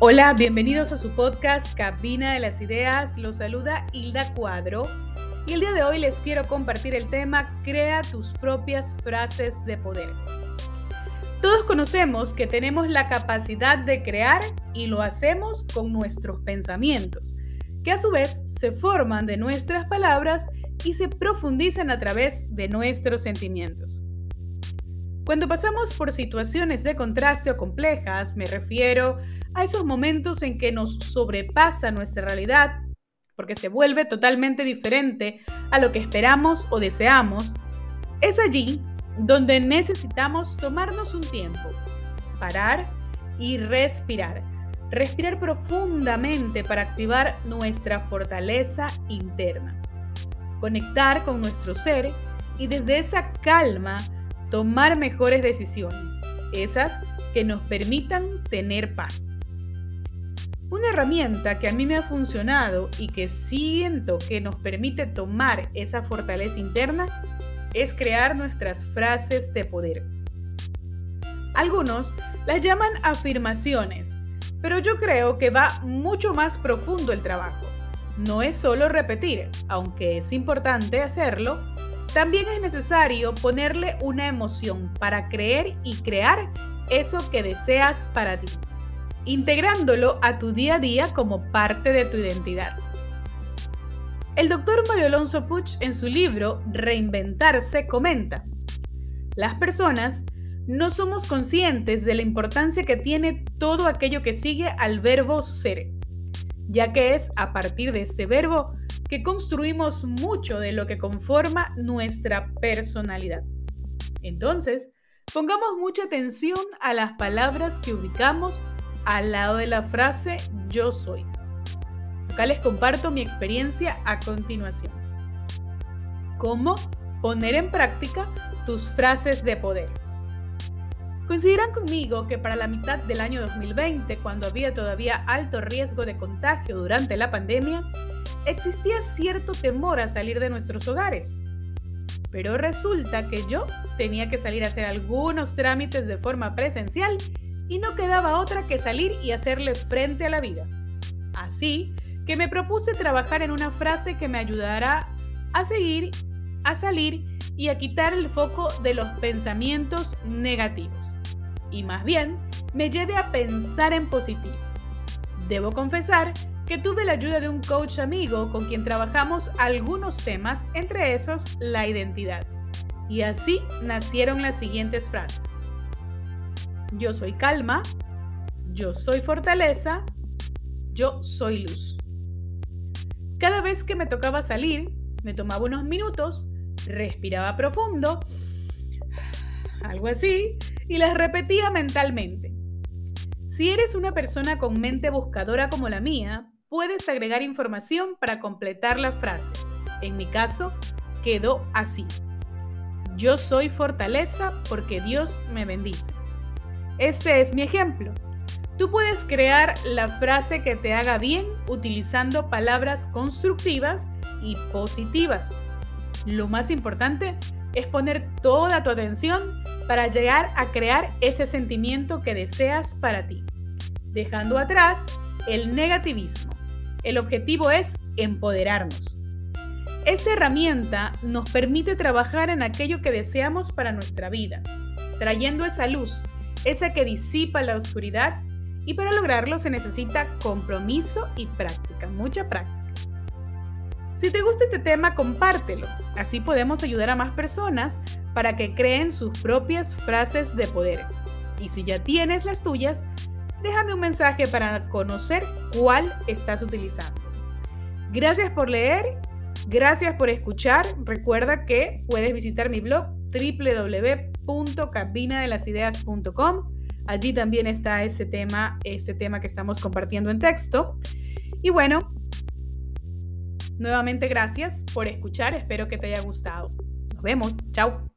Hola, bienvenidos a su podcast Cabina de las Ideas. Los saluda Hilda Cuadro. Y el día de hoy les quiero compartir el tema Crea tus propias frases de poder. Todos conocemos que tenemos la capacidad de crear y lo hacemos con nuestros pensamientos, que a su vez se forman de nuestras palabras y se profundizan a través de nuestros sentimientos. Cuando pasamos por situaciones de contraste o complejas, me refiero a esos momentos en que nos sobrepasa nuestra realidad, porque se vuelve totalmente diferente a lo que esperamos o deseamos, es allí donde necesitamos tomarnos un tiempo, parar y respirar. Respirar profundamente para activar nuestra fortaleza interna. Conectar con nuestro ser y desde esa calma tomar mejores decisiones, esas que nos permitan tener paz. Una herramienta que a mí me ha funcionado y que siento que nos permite tomar esa fortaleza interna es crear nuestras frases de poder. Algunos las llaman afirmaciones, pero yo creo que va mucho más profundo el trabajo. No es solo repetir, aunque es importante hacerlo, también es necesario ponerle una emoción para creer y crear eso que deseas para ti, integrándolo a tu día a día como parte de tu identidad. El doctor Mario Alonso Puch en su libro Reinventarse comenta, las personas no somos conscientes de la importancia que tiene todo aquello que sigue al verbo ser, ya que es a partir de este verbo que construimos mucho de lo que conforma nuestra personalidad. Entonces, pongamos mucha atención a las palabras que ubicamos al lado de la frase yo soy. Acá les comparto mi experiencia a continuación. ¿Cómo poner en práctica tus frases de poder? Coincidirán conmigo que para la mitad del año 2020, cuando había todavía alto riesgo de contagio durante la pandemia, existía cierto temor a salir de nuestros hogares. Pero resulta que yo tenía que salir a hacer algunos trámites de forma presencial y no quedaba otra que salir y hacerle frente a la vida. Así que me propuse trabajar en una frase que me ayudará a seguir, a salir y a quitar el foco de los pensamientos negativos. Y más bien, me lleve a pensar en positivo. Debo confesar que tuve la ayuda de un coach amigo con quien trabajamos algunos temas, entre esos la identidad. Y así nacieron las siguientes frases. Yo soy calma, yo soy fortaleza, yo soy luz. Cada vez que me tocaba salir, me tomaba unos minutos, respiraba profundo, algo así, y las repetía mentalmente. Si eres una persona con mente buscadora como la mía, puedes agregar información para completar la frase. En mi caso, quedó así. Yo soy fortaleza porque Dios me bendice. Este es mi ejemplo. Tú puedes crear la frase que te haga bien utilizando palabras constructivas y positivas. Lo más importante es poner toda tu atención para llegar a crear ese sentimiento que deseas para ti, dejando atrás el negativismo. El objetivo es empoderarnos. Esta herramienta nos permite trabajar en aquello que deseamos para nuestra vida, trayendo esa luz, esa que disipa la oscuridad, y para lograrlo se necesita compromiso y práctica, mucha práctica. Si te gusta este tema, compártelo, así podemos ayudar a más personas para que creen sus propias frases de poder. Y si ya tienes las tuyas, déjame un mensaje para conocer cuál estás utilizando. Gracias por leer, gracias por escuchar. Recuerda que puedes visitar mi blog www.cabinadelasideas.com. Allí también está este tema, este tema que estamos compartiendo en texto. Y bueno, nuevamente gracias por escuchar. Espero que te haya gustado. Nos vemos. Chao.